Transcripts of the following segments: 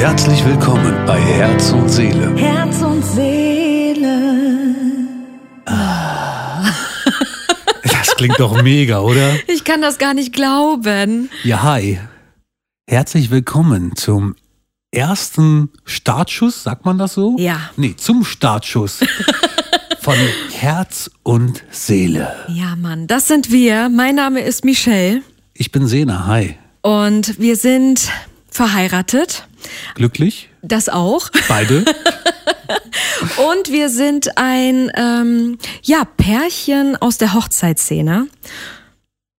Herzlich willkommen bei Herz und Seele. Herz und Seele. Das klingt doch mega, oder? Ich kann das gar nicht glauben. Ja, hi. Herzlich willkommen zum ersten Startschuss, sagt man das so? Ja. Nee, zum Startschuss von Herz und Seele. Ja, Mann, das sind wir. Mein Name ist Michelle Ich bin Sena, hi. und wir sind verheiratet. Glücklich? Das auch. Beide? Und wir sind ein ähm, ja, Pärchen aus der Hochzeitsszene.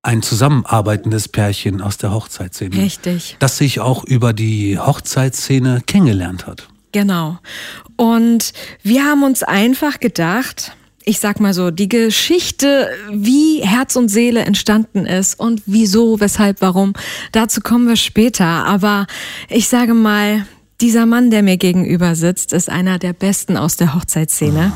Ein zusammenarbeitendes Pärchen aus der Hochzeitsszene. Richtig. Das sich auch über die Hochzeitsszene kennengelernt hat. Genau. Und wir haben uns einfach gedacht, ich sag mal so, die Geschichte, wie Herz und Seele entstanden ist und wieso, weshalb, warum, dazu kommen wir später. Aber ich sage mal, dieser Mann, der mir gegenüber sitzt, ist einer der besten aus der Hochzeitsszene.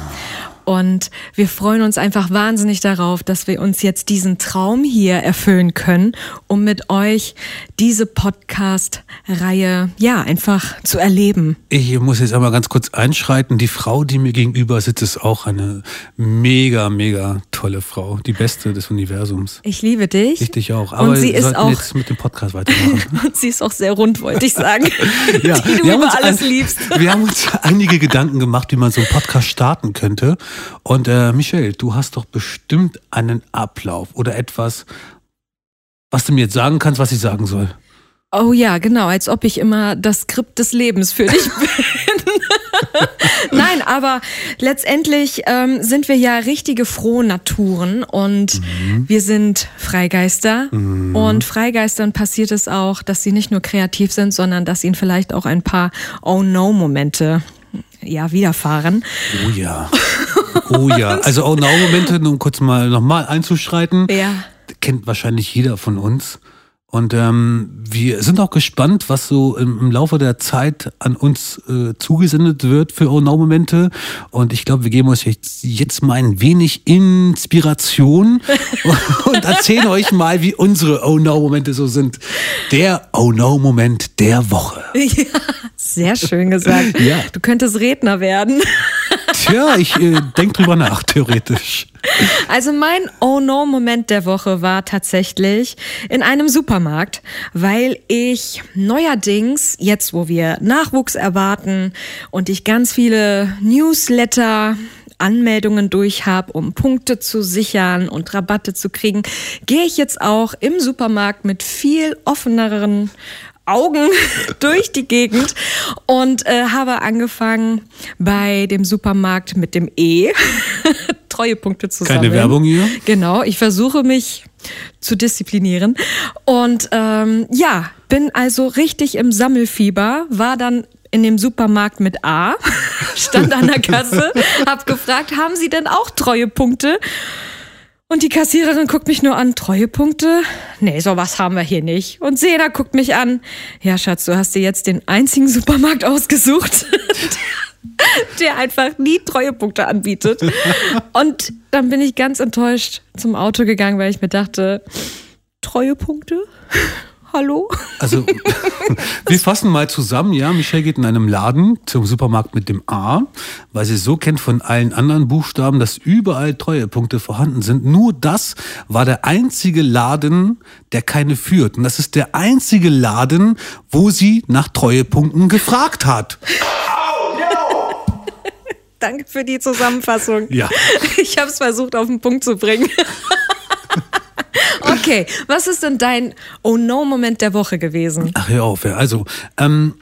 Und wir freuen uns einfach wahnsinnig darauf, dass wir uns jetzt diesen Traum hier erfüllen können, um mit euch diese Podcast-Reihe, ja, einfach zu erleben. Ich muss jetzt einmal ganz kurz einschreiten. Die Frau, die mir gegenüber sitzt, ist auch eine mega, mega tolle Frau. Die beste des Universums. Ich liebe dich. Ich dich auch. Aber sie wir ist auch- jetzt mit dem Podcast weitermachen. Und sie ist auch sehr rund, wollte ich sagen. Ja, die du wir haben über uns alles ein- liebst. Wir haben uns einige Gedanken gemacht, wie man so einen Podcast starten könnte. Und äh, Michelle, du hast doch bestimmt einen Ablauf oder etwas, was du mir jetzt sagen kannst, was ich sagen soll. Oh ja, genau, als ob ich immer das Skript des Lebens für dich bin. Nein, aber letztendlich ähm, sind wir ja richtige Frohnaturen und wir sind Freigeister. Und Freigeistern passiert es auch, dass sie nicht nur kreativ sind, sondern dass ihnen vielleicht auch ein paar Oh-No-Momente ja, widerfahren. Oh ja. Oh ja. Also oh now Momente, um kurz mal nochmal einzuschreiten. Ja. Kennt wahrscheinlich jeder von uns. Und ähm, wir sind auch gespannt, was so im, im Laufe der Zeit an uns äh, zugesendet wird für Oh Now Momente. Und ich glaube, wir geben euch jetzt, jetzt mal ein wenig Inspiration und erzählen euch mal, wie unsere Oh Now Momente so sind. Der Oh No Moment der Woche. Ja, sehr schön gesagt. Ja. Du könntest Redner werden. Tja, ich äh, denk drüber nach, theoretisch. Also mein Oh no Moment der Woche war tatsächlich in einem Supermarkt, weil ich neuerdings, jetzt wo wir Nachwuchs erwarten und ich ganz viele Newsletter Anmeldungen durch habe, um Punkte zu sichern und Rabatte zu kriegen, gehe ich jetzt auch im Supermarkt mit viel offeneren Augen durch die Gegend und äh, habe angefangen bei dem Supermarkt mit dem E Treuepunkte zu Keine sammeln. Werbung hier? Genau, ich versuche mich zu disziplinieren und ähm, ja, bin also richtig im Sammelfieber, war dann in dem Supermarkt mit A, stand an der Kasse, hab gefragt, haben Sie denn auch Treuepunkte? Und die Kassiererin guckt mich nur an, Treuepunkte? Nee, sowas haben wir hier nicht. Und Sena guckt mich an, ja Schatz, du hast dir jetzt den einzigen Supermarkt ausgesucht, der einfach nie Treuepunkte anbietet. Und dann bin ich ganz enttäuscht zum Auto gegangen, weil ich mir dachte, Treuepunkte? Hallo? Also, wir fassen mal zusammen, ja. Michelle geht in einem Laden zum Supermarkt mit dem A, weil sie so kennt von allen anderen Buchstaben, dass überall Treuepunkte vorhanden sind. Nur das war der einzige Laden, der keine führt. Und das ist der einzige Laden, wo sie nach Treuepunkten gefragt hat. Danke für die Zusammenfassung. Ja. Ich habe es versucht auf den Punkt zu bringen. Okay, was ist denn dein Oh No-Moment der Woche gewesen? Ach, hör auf, ja. Also, ähm,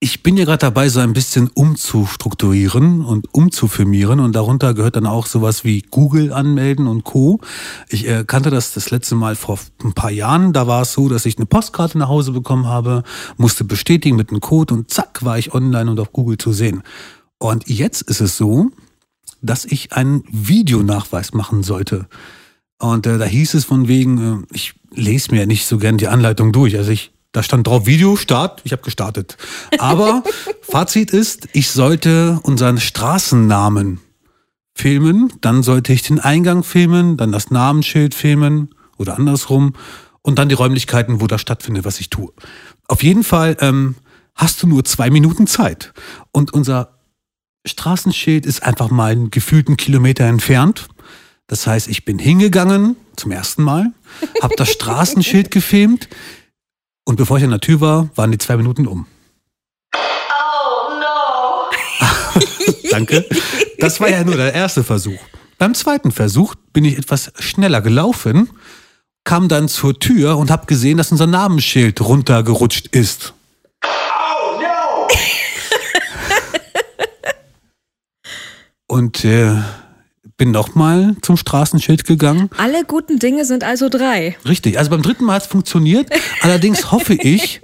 ich bin ja gerade dabei, so ein bisschen umzustrukturieren und umzufirmieren und darunter gehört dann auch sowas wie Google anmelden und Co. Ich äh, kannte das das letzte Mal vor ein paar Jahren. Da war es so, dass ich eine Postkarte nach Hause bekommen habe, musste bestätigen mit einem Code und zack war ich online und auf Google zu sehen. Und jetzt ist es so, dass ich einen Videonachweis machen sollte. Und äh, da hieß es von wegen, äh, ich lese mir nicht so gern die Anleitung durch. Also ich, da stand drauf Video, Start, ich habe gestartet. Aber Fazit ist, ich sollte unseren Straßennamen filmen, dann sollte ich den Eingang filmen, dann das Namensschild filmen oder andersrum und dann die Räumlichkeiten, wo das stattfindet, was ich tue. Auf jeden Fall ähm, hast du nur zwei Minuten Zeit. Und unser Straßenschild ist einfach mal einen gefühlten Kilometer entfernt. Das heißt, ich bin hingegangen zum ersten Mal, habe das Straßenschild gefilmt und bevor ich an der Tür war, waren die zwei Minuten um. Oh no! Danke. Das war ja nur der erste Versuch. Beim zweiten Versuch bin ich etwas schneller gelaufen, kam dann zur Tür und habe gesehen, dass unser Namensschild runtergerutscht ist. Oh no! Und äh, bin nochmal zum Straßenschild gegangen. Alle guten Dinge sind also drei. Richtig, also beim dritten Mal hat es funktioniert. Allerdings hoffe ich,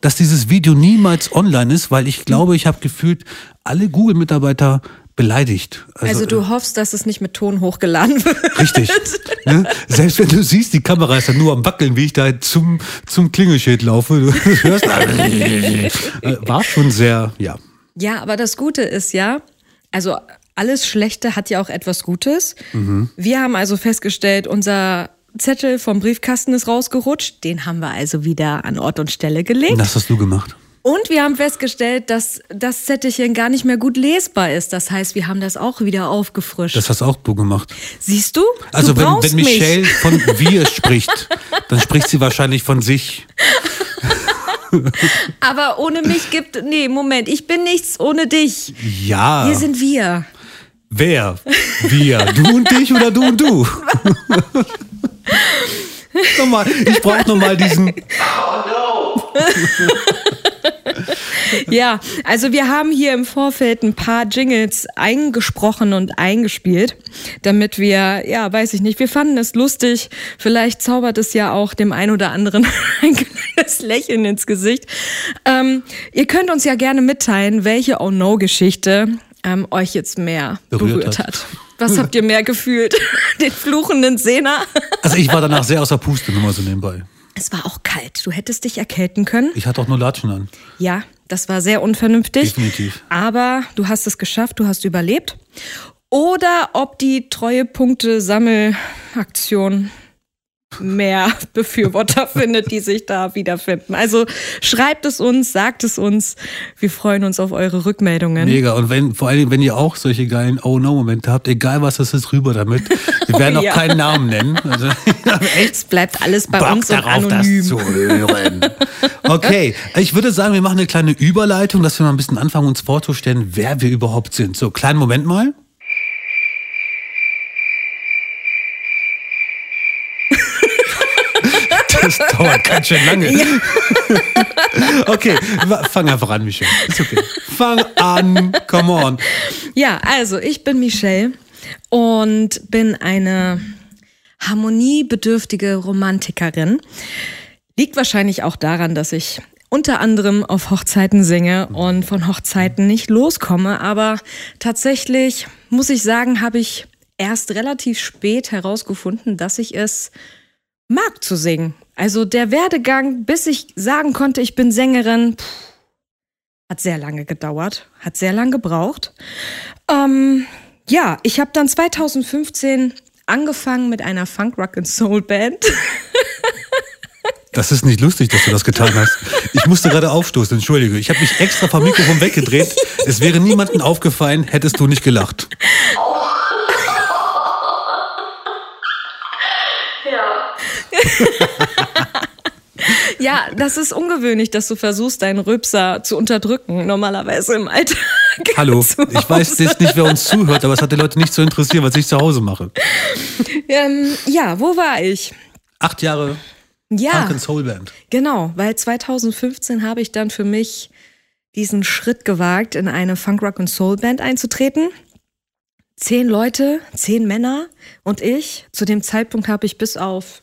dass dieses Video niemals online ist, weil ich glaube, ich habe gefühlt alle Google-Mitarbeiter beleidigt. Also, du hoffst, dass es nicht mit Ton hochgeladen wird. äh, Richtig. Ne? Selbst wenn du siehst, die Kamera ist dann nur am Wackeln, wie ich da zum, zum Klingelschild laufe. Du hörst, äh, war schon sehr, ja. Ja, aber das Gute ist ja, also alles Schlechte hat ja auch etwas Gutes. Wir haben also festgestellt, unser Zettel vom Briefkasten ist rausgerutscht. Den haben wir also wieder an Ort und Stelle gelegt. Das hast du gemacht. Und wir haben festgestellt, dass das Zettelchen gar nicht mehr gut lesbar ist. Das heißt, wir haben das auch wieder aufgefrischt. Das hast auch du gemacht. Siehst du? Also du wenn, wenn Michelle mich. von wir spricht, dann spricht sie wahrscheinlich von sich. Aber ohne mich gibt. Nee, Moment, ich bin nichts ohne dich. Ja. Hier sind wir. Wer? Wir. Du und dich oder du und du? nochmal, ich brauche nochmal diesen. Ja, also wir haben hier im Vorfeld ein paar Jingles eingesprochen und eingespielt, damit wir, ja, weiß ich nicht, wir fanden es lustig. Vielleicht zaubert es ja auch dem ein oder anderen ein kleines Lächeln ins Gesicht. Ähm, ihr könnt uns ja gerne mitteilen, welche Oh No-Geschichte ähm, euch jetzt mehr Berührt berührt, hat. hat. Was habt ihr mehr gefühlt? Den fluchenden Sehner? Also ich war danach sehr außer Puste, nur mal so nebenbei. Es war auch kalt. Du hättest dich erkälten können. Ich hatte auch nur Latschen an. Ja, das war sehr unvernünftig. Definitiv. Aber du hast es geschafft, du hast überlebt. Oder ob die Treuepunkte-Sammelaktion mehr Befürworter findet, die sich da wiederfinden. Also schreibt es uns, sagt es uns. Wir freuen uns auf eure Rückmeldungen. Mega. Und wenn, vor allem, wenn ihr auch solche geilen Oh-No-Momente habt, egal was es ist, rüber damit. Wir werden auch Ja. keinen Namen nennen. Also, Es bleibt alles bei Bock uns und darauf, anonym. das zu hören. Okay, ich würde sagen, wir machen eine kleine Überleitung, dass wir mal ein bisschen anfangen, uns vorzustellen, wer wir überhaupt sind. So, kleinen Moment mal. Das dauert ganz schön lange. Okay, wa- fang einfach an, Michelle. Ist okay. Fang an, come on. Ja, also ich bin Michelle und bin eine harmoniebedürftige Romantikerin. Liegt wahrscheinlich auch daran, dass ich unter anderem auf Hochzeiten singe und von Hochzeiten nicht loskomme. Aber tatsächlich muss ich sagen, habe ich erst relativ spät herausgefunden, dass ich es mag zu singen. Also der Werdegang, bis ich sagen konnte, ich bin Sängerin, pff, hat sehr lange gedauert, hat sehr lange gebraucht. Ähm, ja, ich habe dann 2015 angefangen mit einer Funk Rock and Soul Band. Das ist nicht lustig, dass du das getan hast. Ich musste gerade aufstoßen, entschuldige. Ich habe mich extra vom Mikrofon weggedreht. Es wäre niemandem aufgefallen, hättest du nicht gelacht. Ja, das ist ungewöhnlich, dass du versuchst, deinen Rübser zu unterdrücken, normalerweise im Alltag. Hallo, ich weiß jetzt nicht, wer uns zuhört, aber es hat die Leute nicht zu interessieren, was ich zu Hause mache. Ähm, ja, wo war ich? Acht Jahre Ja, Funk and Soul Band. genau, weil 2015 habe ich dann für mich diesen Schritt gewagt, in eine Funk Rock and Soul Band einzutreten. Zehn Leute, zehn Männer und ich. Zu dem Zeitpunkt habe ich bis auf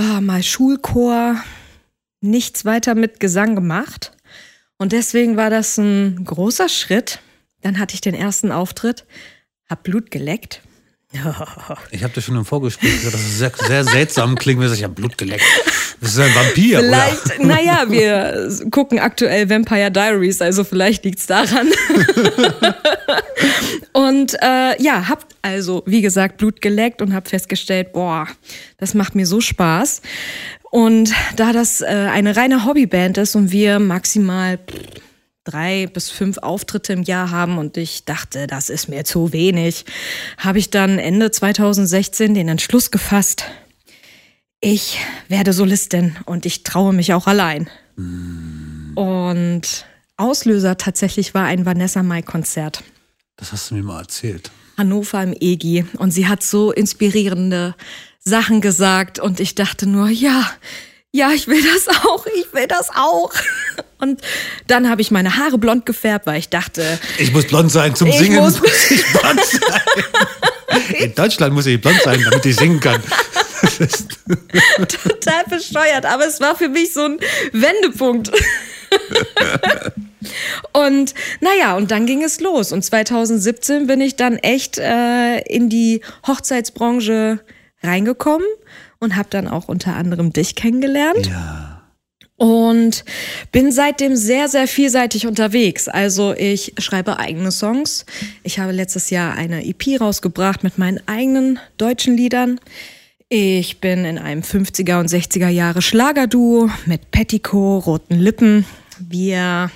ah, mal Schulchor nichts weiter mit Gesang gemacht. Und deswegen war das ein großer Schritt. Dann hatte ich den ersten Auftritt, hab Blut geleckt. Ich habe dir schon im Vorgespräch gesagt, dass es sehr, sehr seltsam klingt, wenn ich habe Blut geleckt. Das ist ein Vampir, Vielleicht, naja, wir gucken aktuell Vampire Diaries, also vielleicht liegt's daran. und äh, ja, hab also, wie gesagt, Blut geleckt und hab festgestellt, boah, das macht mir so Spaß. Und da das äh, eine reine Hobbyband ist und wir maximal drei bis fünf Auftritte im Jahr haben und ich dachte, das ist mir zu wenig, habe ich dann Ende 2016 den Entschluss gefasst, ich werde Solistin und ich traue mich auch allein. Und Auslöser tatsächlich war ein Vanessa Mai Konzert. Das hast du mir mal erzählt. Hannover im EGI und sie hat so inspirierende Sachen gesagt und ich dachte nur, ja, ja, ich will das auch, ich will das auch. Und dann habe ich meine Haare blond gefärbt, weil ich dachte, Ich muss blond sein zum Ich Singen. muss- Muss ich blond sein. In Deutschland muss ich blond sein, damit ich singen kann. Total bescheuert, aber es war für mich so ein Wendepunkt. und naja, und dann ging es los. Und 2017 bin ich dann echt äh, in die Hochzeitsbranche reingekommen und habe dann auch unter anderem dich kennengelernt. ja. Und bin seitdem sehr, sehr vielseitig unterwegs. Also ich schreibe eigene Songs. Ich habe letztes Jahr eine EP rausgebracht mit meinen eigenen deutschen Liedern. Ich bin in einem 50er und 60er Jahre Schlagerduo mit Petticoat, roten Lippen. Wir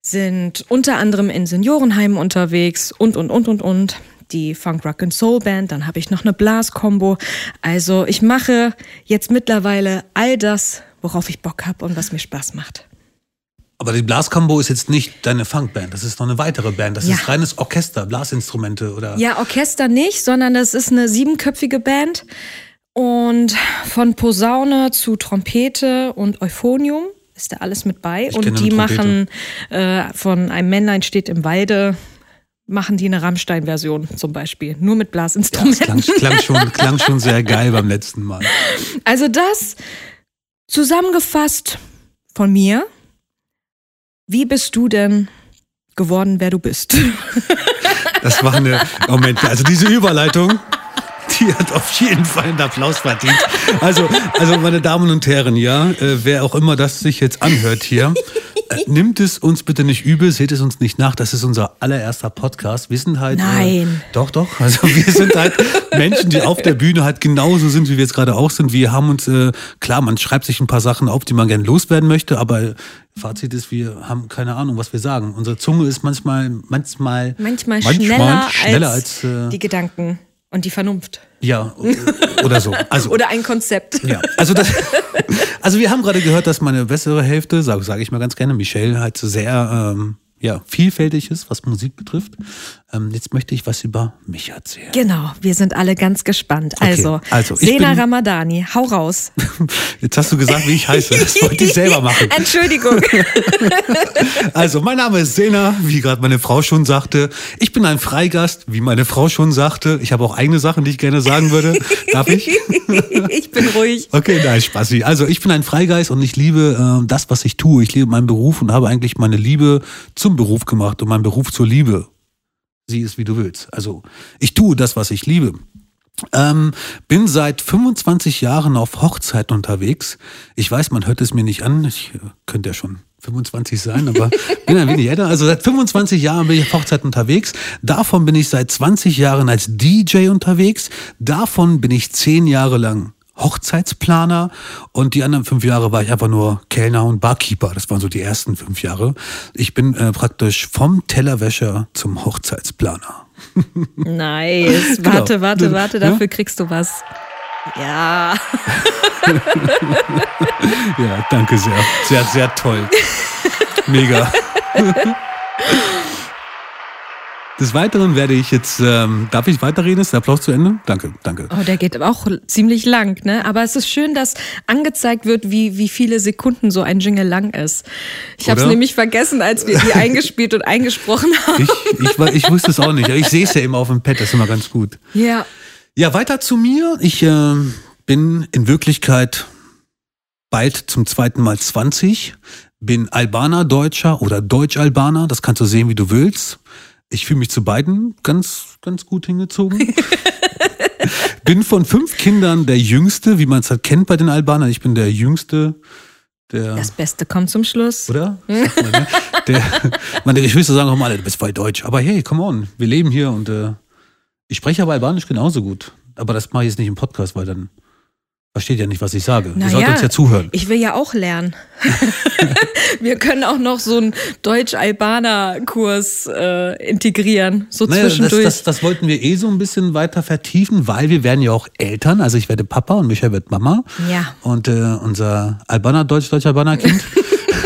sind unter anderem in Seniorenheimen unterwegs und, und, und, und, und. Die Funk Rock and Soul Band, dann habe ich noch eine Blas-Kombo. Also ich mache jetzt mittlerweile all das, worauf ich Bock habe und was mir Spaß macht. Aber die Blaskombo ist jetzt nicht deine Funkband, das ist noch eine weitere Band. Das Ja. ist reines Orchester, Blasinstrumente oder. Ja, Orchester nicht, sondern das ist eine siebenköpfige Band. Und von Posaune zu Trompete und Euphonium ist da alles mit bei. Ich und die Trompete. machen äh, von einem Männlein steht im Walde, machen die eine Rammstein-Version zum Beispiel. Nur mit Ja, das Blasinstrumenten. klang, klang, schon, klang schon sehr geil beim letzten Mal. Also das zusammengefasst von mir. Wie bist du denn geworden, wer du bist? Das war eine. Moment, also diese Überleitung, die hat auf jeden Fall einen Applaus verdient. Also, also meine Damen und Herren, ja, äh, wer auch immer das sich jetzt anhört hier, nimmt es uns bitte nicht übel, seht es uns nicht nach. Das ist unser allererster Podcast. Wir sind halt. Äh, Nein. doch, doch. Also wir sind halt Menschen, die auf der Bühne halt genauso sind, wie wir jetzt gerade auch sind. Wir haben uns, äh, klar, man schreibt sich ein paar Sachen auf, die man gerne loswerden möchte, aber Fazit ist, wir haben keine Ahnung, was wir sagen. Unsere Zunge ist manchmal, manchmal, Manchmal, schneller, schneller als, als, äh, die Gedanken und die Vernunft. ja oder so. Also Oder ein Konzept. ja, also das, also wir haben gerade gehört, dass meine bessere Hälfte, sage sag ich mal ganz gerne, Michelle, halt so sehr ähm, ja, vielfältig ist, was Musik betrifft. Ähm, jetzt möchte ich was über mich erzählen. Genau, wir sind alle ganz gespannt. Okay, Also, also, Sena bin- Ramadani, hau raus. Jetzt hast du gesagt, wie ich heiße. Das wollte ich selber machen. Entschuldigung. Also, mein Name ist Sena, wie gerade meine Frau schon sagte. Ich bin ein Freigast, wie meine Frau schon sagte. Ich habe auch eigene Sachen, die ich gerne sagen würde. Darf ich? ich bin ruhig. Okay, nein, Spaßi. Also ich bin ein Freigeist und ich liebe äh, das, was ich tue. Ich liebe meinen Beruf und habe eigentlich meine Liebe zum Beruf gemacht und meinen Beruf zur Liebe. Sieh es, wie du willst. Also ich tue das, was ich liebe. Ähm, bin seit 25 Jahren auf Hochzeiten unterwegs. Ich weiß, man hört es mir nicht an. Ich äh, könnte ja schon 25 sein, aber bin ein wenig älter. Also seit 25 Jahren bin ich auf Hochzeiten unterwegs. Davon bin ich seit 20 Jahren als DJ unterwegs. Davon bin ich 10 Jahre lang Hochzeitsplaner und die anderen fünf Jahre war ich einfach nur Kellner und Barkeeper. Das waren so die ersten fünf Jahre. Ich bin äh, praktisch vom Tellerwäscher zum Hochzeitsplaner. Nice. Genau. Warte, warte, warte, Ja? dafür kriegst du was. Ja. Ja, danke sehr. Sehr, sehr toll. Mega. Des Weiteren werde ich jetzt, ähm, darf ich weiterreden? Ist der Applaus zu Ende? Danke, danke. Oh, der geht auch ziemlich lang, ne? Aber es ist schön, dass angezeigt wird, wie, wie viele Sekunden so ein Jingle lang ist. Ich habe es nämlich vergessen, als wir die eingespielt und eingesprochen haben. Ich, ich, ich wusste es auch nicht, ich sehe es ja immer auf dem Pad, das ist immer ganz gut. Ja. Ja, weiter zu mir. Ich ähm, bin in Wirklichkeit bald zum zweiten Mal 20, bin Albaner Deutscher oder Deutsch-Albaner, das kannst du sehen, wie du willst. Ich fühle mich zu beiden ganz, ganz gut hingezogen. bin von fünf Kindern der Jüngste, wie man es halt kennt bei den Albanern. Ich bin der Jüngste der... Das Beste kommt zum Schluss. Oder? Sagt man, ne? der, meine Geschwister sagen auch mal, du bist voll deutsch. Aber hey, come on, wir leben hier und äh, ich spreche aber Albanisch genauso gut. Aber das mache ich jetzt nicht im Podcast, weil dann Versteht ja nicht, was ich sage. Na Ihr sollt ja, uns ja zuhören. Ich will ja auch lernen. Wir können auch noch so einen Deutsch-Albaner-Kurs äh, integrieren, so Naja, das, zwischendurch. das, das wollten wir eh so ein bisschen weiter vertiefen, weil wir werden ja auch Eltern. Also ich werde Papa und Michael wird Mama. Ja. Und äh, unser Albaner, Deutsch-Deutsch-Albaner Kind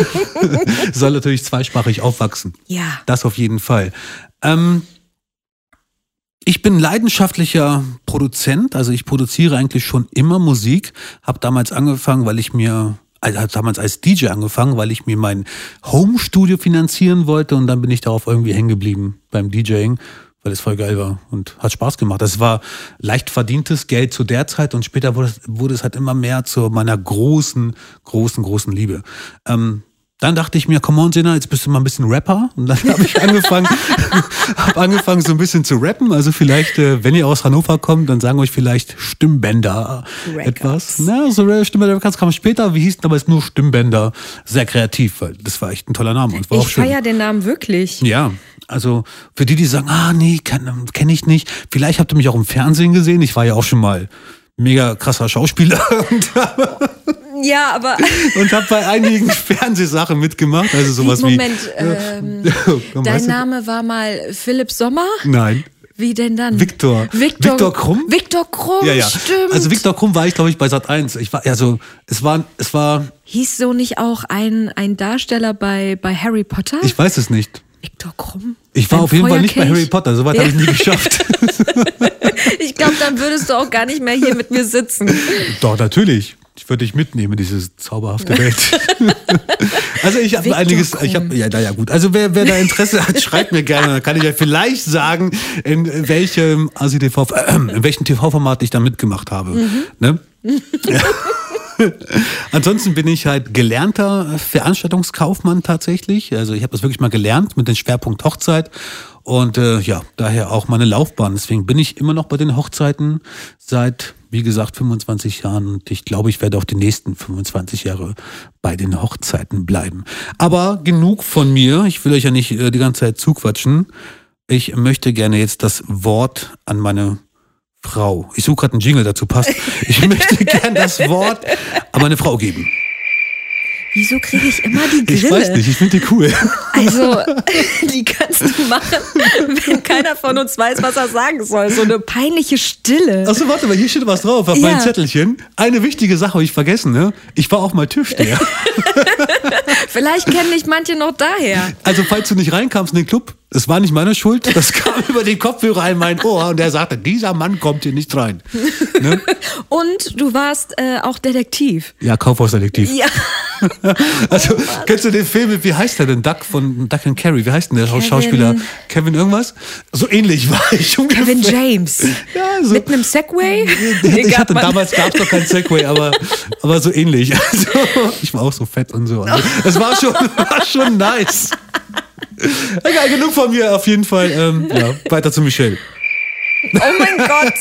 soll natürlich zweisprachig aufwachsen. ja. Das auf jeden Fall. Ähm, ich bin leidenschaftlicher Produzent, also ich produziere eigentlich schon immer Musik. Habe damals angefangen, weil ich mir, also hab damals als DJ angefangen, weil ich mir mein Home-Studio finanzieren wollte und dann bin ich darauf irgendwie hängen geblieben beim DJing, weil es voll geil war und hat Spaß gemacht. Das war leicht verdientes Geld zu der Zeit und später wurde es, wurde es halt immer mehr zu meiner großen, großen, großen Liebe. Ähm, dann dachte ich mir, come on, Jenna, jetzt bist du mal ein bisschen Rapper. Und dann habe ich angefangen, habe angefangen so ein bisschen zu rappen. Also vielleicht, äh, wenn ihr aus Hannover kommt, dann sagen euch vielleicht Stimmbänder Records. etwas. Na, so Stimmbänder Records kam später. Wie hieß denn aber jetzt nur Stimmbänder? Sehr kreativ, weil das war echt ein toller Name und war Ich feiere den Namen wirklich. Ja, also für die, die sagen, ah nee, kenne kenn ich nicht. Vielleicht habt ihr mich auch im Fernsehen gesehen. Ich war ja auch schon mal mega krasser Schauspieler Ja, aber und habe bei einigen Fernsehsachen mitgemacht. Also sowas Moment, wie. ähm, Komm, dein? Name war mal Philipp Sommer? Nein. Wie denn dann? Viktor. Viktor, Viktor Krumm? Viktor Krumm, Ja, ja. stimmt. Also Viktor Krumm war ich, glaube ich, bei Sat 1. Ich war, also es war, es war, Hieß so nicht auch ein, ein Darsteller bei, bei Harry Potter? ich weiß es nicht. Viktor Krumm? Ich war Ein auf jeden Fall nicht bei? Harry Potter. Soweit Ja. habe ich nie geschafft. Ich glaube, dann würdest du auch gar nicht mehr hier mit mir sitzen. Doch, natürlich. Ich würde dich mitnehmen in diese zauberhafte Welt. also ich habe einiges, ich habe, ja, naja gut. Also wer, wer da Interesse hat, schreibt mir gerne. Dann kann ich ja vielleicht sagen, in welchem ASI TV, äh, in welchem TV-Format ich da mitgemacht habe. Mhm. Ne? Ansonsten bin ich halt gelernter Veranstaltungskaufmann tatsächlich. Also ich habe das wirklich mal gelernt mit dem Schwerpunkt Hochzeit. Und äh, ja, daher auch meine Laufbahn. Deswegen bin ich immer noch bei den Hochzeiten seit, wie gesagt, 25 Jahren. Und ich glaube, ich werde auch die nächsten 25 Jahre bei den Hochzeiten bleiben. Aber genug von mir. Ich will euch ja nicht äh, die ganze Zeit zuquatschen. Ich möchte gerne jetzt das Wort an meine Frau. Ich suche gerade einen Jingle, dazu passt. Ich möchte gerne das Wort an meine Frau geben. Wieso kriege ich immer die Grille? Ich weiß nicht, ich finde die cool. Also, die kannst du machen, wenn keiner von uns weiß, was er sagen soll. So eine peinliche Stille. Achso, warte mal, hier steht was drauf auf Ja. meinem Zettelchen. Eine wichtige Sache habe ich vergessen, ne? Ich war auch mal Türsteher. Vielleicht kennen mich manche noch daher. Also, falls du nicht reinkamst in den Club, es war nicht meine Schuld. Das kam über den Kopfhörer in mein Ohr und der sagte, dieser Mann kommt hier nicht rein. Ne? Und du warst äh, auch Detektiv. Ja, Kaufhausdetektiv. Ja. Also, kennst du den Film, wie heißt der denn? Duck von Duck and Carrie. Wie heißt denn der Kevin- Schauspieler? Kevin irgendwas? So ähnlich war ich ungefähr. Kevin James. Ja, so. Mit einem Segway? Ich hatte damals gab es noch kein Segway, aber, aber so ähnlich. Also, ich war auch so fett und so. Also, es war schon, war schon nice. Egal, genug von mir auf jeden Fall. Ähm, ja, weiter zu Michelle. Oh mein Gott.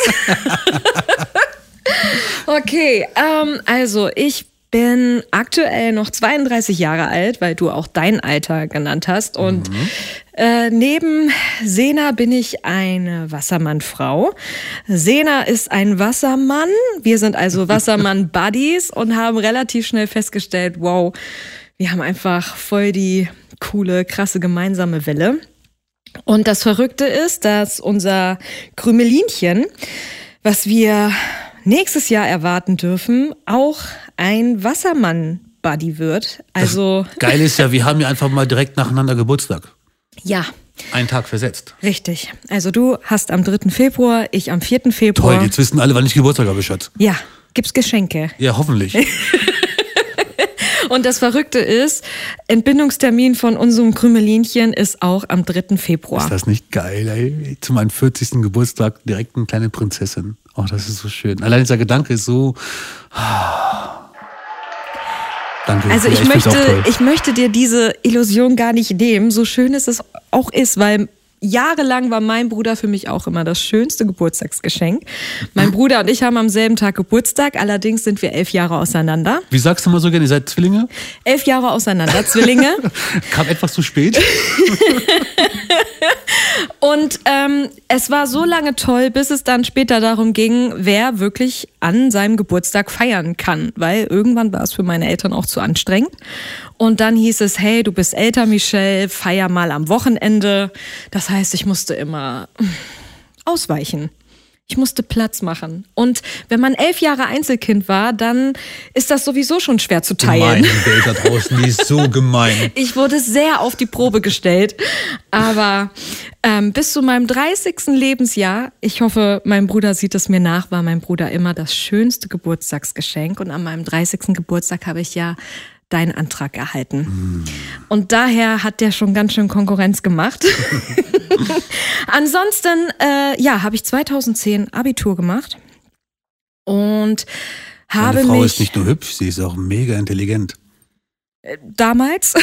okay, ähm, also ich bin aktuell noch 32 Jahre alt, weil du auch dein Alter genannt hast. Und äh, neben Sena bin ich eine Wassermann-Frau. Sena ist ein Wassermann. Wir sind also Wassermann-Buddies und haben relativ schnell festgestellt, wow, wir haben einfach voll die coole, krasse gemeinsame Welle. Und das Verrückte ist, dass unser Krümelinchen, was wir nächstes Jahr erwarten dürfen, auch ein Wassermann-Buddy wird. Also, Geil ist ja, wir haben ja einfach mal direkt nacheinander Geburtstag. ja, Einen Tag versetzt. richtig. Also du hast am 3. Februar, ich am 4. Toll, Februar. jetzt wissen alle, wann ich Geburtstag habe, Schatz. ja, gibt's Geschenke. Ja, hoffentlich. Und das Verrückte ist, Entbindungstermin von unserem Krümelinchen ist auch am 3. Februar. Ist das nicht geil, ey? Zu meinem 40. Geburtstag direkt eine kleine Prinzessin. Oh, das ist so schön. Allein dieser Gedanke ist so. Danke. Also Ja, ich, find's auch möchte, ich möchte dir diese Illusion gar nicht nehmen, so schön es auch ist, weil jahrelang war mein Bruder für mich auch immer das schönste Geburtstagsgeschenk. Mein Bruder und ich haben am selben Tag Geburtstag, allerdings sind wir elf Jahre auseinander. Wie sagst du mal so gerne, ihr seid Zwillinge? Elf Jahre auseinander, Zwillinge. Kam etwas zu spät. Und ähm, es war so lange toll, bis es dann später darum ging, wer wirklich an seinem Geburtstag feiern kann. Weil irgendwann war es für meine Eltern auch zu anstrengend. Und dann hieß es, hey, du bist älter, Michelle, feier mal am Wochenende. Das heißt, ich musste immer ausweichen. Ich musste Platz machen. Und wenn man elf Jahre Einzelkind war, dann ist das sowieso schon schwer zu teilen. Gemein, die Welt da draußen, die ist so gemein. Ich wurde sehr auf die Probe gestellt. Aber ähm, bis zu meinem 30. Lebensjahr, ich hoffe, mein Bruder sieht es mir nach, war mein Bruder immer das schönste Geburtstagsgeschenk. Und an meinem 30. Geburtstag habe ich ja deinen Antrag erhalten. Und daher hat der schon ganz schön Konkurrenz gemacht. Ansonsten, äh, ja, habe ich 2010 Abitur gemacht und habe Meine Frau mich ist nicht nur hübsch, sie ist auch mega intelligent. damals,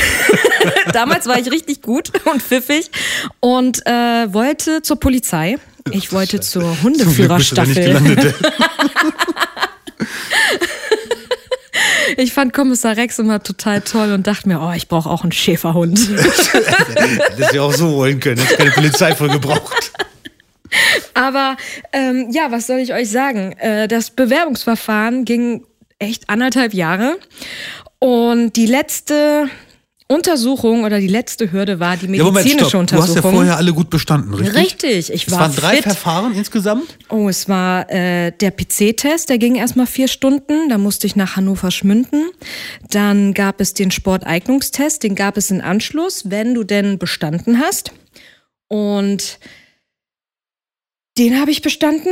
damals war ich richtig gut und pfiffig und äh, wollte zur Polizei. Ich wollte zur Zum Glück bist du nicht Hundeführerstaffel. gelandet. Ich fand Kommissar Rex immer total toll und dachte mir, oh, ich brauche auch einen Schäferhund. Hättest du auch so wollen können, hättest keine Polizei voll gebraucht. Aber ähm, ja, was soll ich euch sagen? Äh, das Bewerbungsverfahren ging echt anderthalb Jahre und die letzte Untersuchung oder die letzte Hürde war die Ja, Moment, medizinische stopp. Du hast ja Untersuchung. vorher alle gut bestanden, richtig? Richtig, ich Es war waren drei fit. Verfahren insgesamt? Oh, es war äh, der PC-Test, der ging erstmal vier Stunden. Da musste ich nach Hannover schmünden. Dann gab es den Sporteignungstest, den gab es in Anschluss, wenn du denn bestanden hast. Und den habe ich bestanden.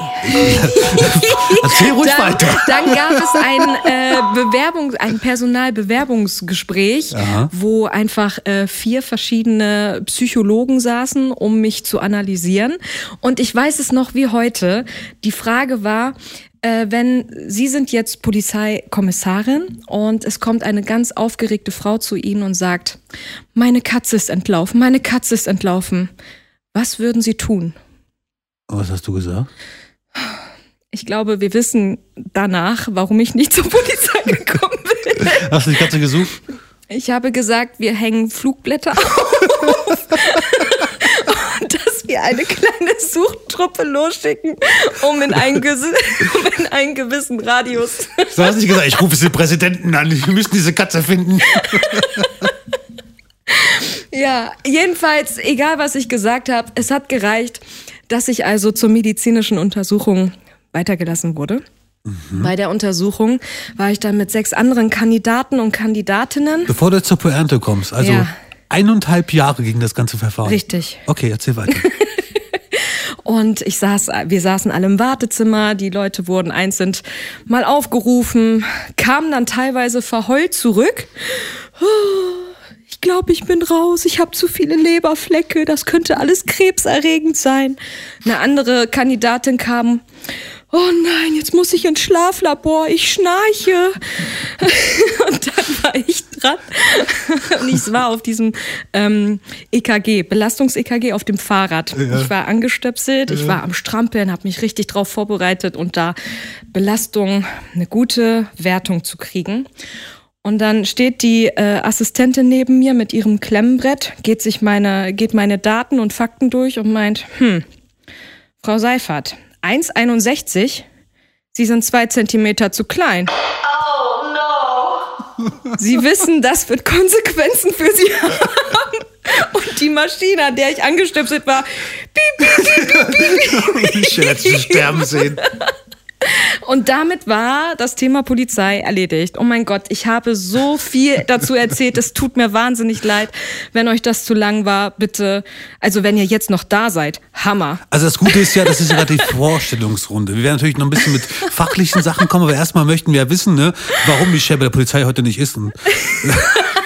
Erzähl ruhig Dann, weiter. dann gab es ein äh, Bewerbung, ein Personalbewerbungsgespräch, Aha. wo einfach äh, vier verschiedene Psychologen saßen, um mich zu analysieren. Und ich weiß es noch wie heute. Die Frage war, äh, wenn Sie sind jetzt Polizeikommissarin und es kommt eine ganz aufgeregte Frau zu Ihnen und sagt, meine Katze ist entlaufen, meine Katze ist entlaufen. Was würden Sie tun? Was hast du gesagt? Ich glaube, wir wissen danach, warum ich nicht zur Polizei gekommen bin. Hast du die Katze gesucht? Ich habe gesagt, wir hängen Flugblätter auf. Und dass wir eine kleine Suchtruppe losschicken, um in einen, um in einen gewissen Radius. Du hast nicht gesagt, ich rufe den Präsidenten an, wir müssen diese Katze finden. Ja, jedenfalls, egal was ich gesagt habe, es hat gereicht, dass ich also zur medizinischen Untersuchung weitergelassen wurde. Bei der Untersuchung war ich dann mit sechs anderen Kandidaten und Kandidatinnen. Bevor du zur Pointe kommst, also Ja. eineinhalb Jahre ging das ganze Verfahren. Richtig. Okay, erzähl weiter. Und ich saß, wir saßen alle im Wartezimmer, die Leute wurden einzeln mal aufgerufen, kamen dann teilweise verheult zurück. Ich glaube, ich bin raus, ich habe zu viele Leberflecke, das könnte alles krebserregend sein. Eine andere Kandidatin kam, oh nein, jetzt muss ich ins Schlaflabor, ich schnarche. Und dann war ich dran. Und ich war auf diesem ähm, EKG, Belastungs-EKG auf dem Fahrrad. Ich war angestöpselt, ich war am Strampeln, habe mich richtig drauf vorbereitet und da Belastung, eine gute Wertung zu kriegen. Und dann steht die äh, Assistentin neben mir mit ihrem Klemmbrett, geht sich meine, geht meine Daten und Fakten durch und meint, hm, Frau Seifert, 1,61, Sie sind zwei Zentimeter zu klein. Oh no. Sie wissen, das wird Konsequenzen für Sie haben. Und die Maschine, an der ich angestöpselt war, piep, piep, Ich hätte sie sterben sehen. Und damit war das Thema Polizei erledigt. Oh mein Gott, ich habe so viel dazu erzählt. Es tut mir wahnsinnig leid. Wenn euch das zu lang war, bitte, also wenn ihr jetzt noch da seid, Hammer. Also das Gute ist ja, das ist ja gerade die Vorstellungsrunde. Wir werden natürlich noch ein bisschen mit fachlichen Sachen kommen, aber erstmal möchten wir ja wissen, ne, warum Michelle bei der Polizei heute nicht ist.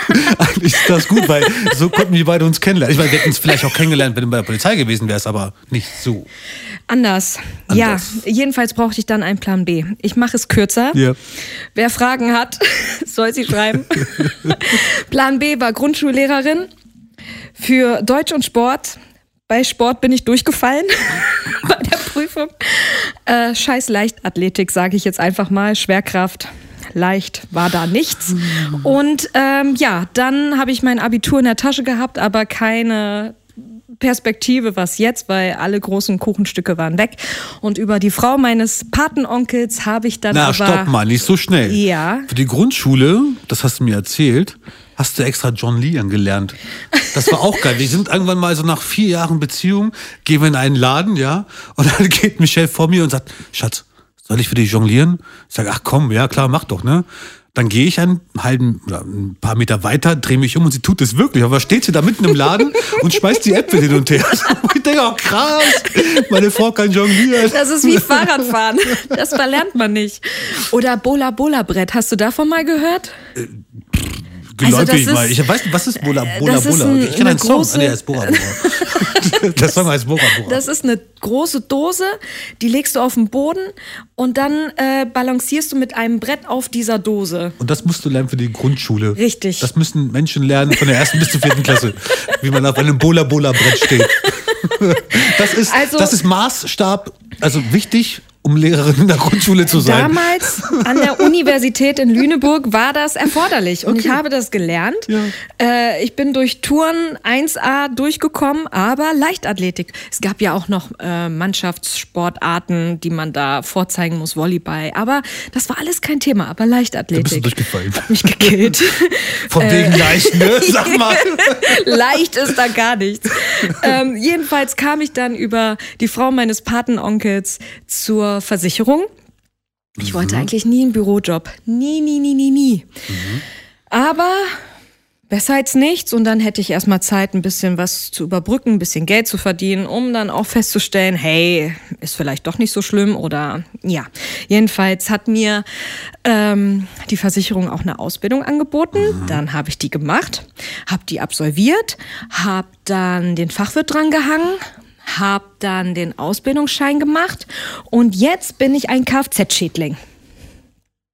Eigentlich ist das gut, weil so konnten wir beide uns kennenlernen. Ich meine, wir hätten uns vielleicht auch kennengelernt, wenn du bei der Polizei gewesen wärst, aber nicht so. Anders. Anders. Ja, jedenfalls brauchte ich dann einen Plan B. Ich mache es kürzer. Ja. Wer Fragen hat, soll sie schreiben. Plan B war Grundschullehrerin für Deutsch und Sport. Bei Sport bin ich durchgefallen bei der Prüfung. Äh, scheiß Leichtathletik, sage ich jetzt einfach mal. Schwerkraft. Leicht war da nichts. Und ähm, ja, dann habe ich mein Abitur in der Tasche gehabt, aber keine Perspektive, was jetzt, weil alle großen Kuchenstücke waren weg. Und über die Frau meines Patenonkels habe ich dann Na, aber... stopp mal, nicht so schnell. Ja. Für die Grundschule, das hast du mir erzählt, hast du extra John Leon gelernt. Das war auch geil. Wir sind irgendwann mal so nach vier Jahren Beziehung, gehen wir in einen Laden, ja, und dann geht Michelle vor mir und sagt, Schatz, soll ich für dich jonglieren? Ich sage, ach komm, ja klar, mach doch, ne? Dann gehe ich einen halben oder ein paar Meter weiter, drehe mich um und sie tut es wirklich. Aber steht sie da mitten im Laden und schmeißt die Äpfel hin und her. Und ich denke, oh krass, meine Frau kann jonglieren. Das ist wie Fahrradfahren. Das verlernt man nicht. Oder Bola Bola Brett. Hast du davon mal gehört? Geläufig Also mal. Ich weiß nicht, was ist Bola Bola das ist Bola? ein- ich kenne eine einen Song. Ah, der ist Bora Bora. Der Song heißt Bora Bora. Das ist eine große Dose, die legst du auf den Boden und dann äh, balancierst du mit einem Brett auf dieser Dose. Und das musst du lernen für die Grundschule. Richtig. Das müssen Menschen lernen von der ersten bis zur vierten Klasse, wie man auf einem Bola-Bola-Brett steht. Das ist, Also- das ist Maßstab, also wichtig, um Lehrerin in der Grundschule zu sein. Damals an der Universität in Lüneburg war das erforderlich und ich habe das gelernt. Äh, ich bin durch Touren 1A durchgekommen, aber Leichtathletik. Es gab ja auch noch äh, Mannschaftssportarten, die man da vorzeigen muss, Volleyball. Aber das war alles kein Thema, aber Leichtathletik. Da bist du durchgefallen. Hab mich gekillt. Von wegen leicht, ne? Sag mal. Leicht ist da gar nichts. Ähm, jedenfalls kam ich dann über die Frau meines Patenonkels zur Versicherung. Ich wollte eigentlich nie einen Bürojob. Nie, nie, nie, nie, nie. Aber besser als nichts und dann hätte ich erstmal Zeit, ein bisschen was zu überbrücken, ein bisschen Geld zu verdienen, um dann auch festzustellen, hey, ist vielleicht doch nicht so schlimm oder ja. Jedenfalls hat mir ähm, die Versicherung auch eine Ausbildung angeboten. Dann habe ich die gemacht, habe die absolviert, habe dann den Fachwirt dran gehangen, habe dann den Ausbildungsschein gemacht und jetzt bin ich ein Kfz-Schädling.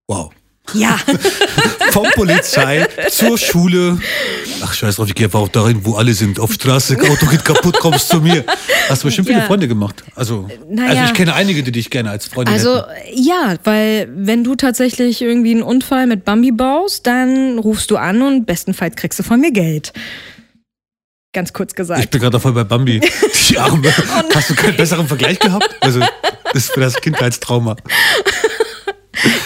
Wow. Ja. Vom Polizei zur Schule. Ach, scheiß drauf, ich gehe einfach auch dahin, wo alle sind. Auf Straße, Auto geht kaputt, kommst zu mir. Hast du bestimmt viele Ja. Freunde gemacht. Also, Naja. also ich kenne einige, die dich gerne als Freundin Also hätten. ja, weil wenn du tatsächlich irgendwie einen Unfall mit Bambi baust, dann rufst du an und bestenfalls kriegst du von mir Geld. Ganz kurz Ich gesagt. bin gerade voll bei Bambi. Die Arme. Oh Hast du keinen besseren Vergleich gehabt? Also, das ist für das Kindheitstrauma.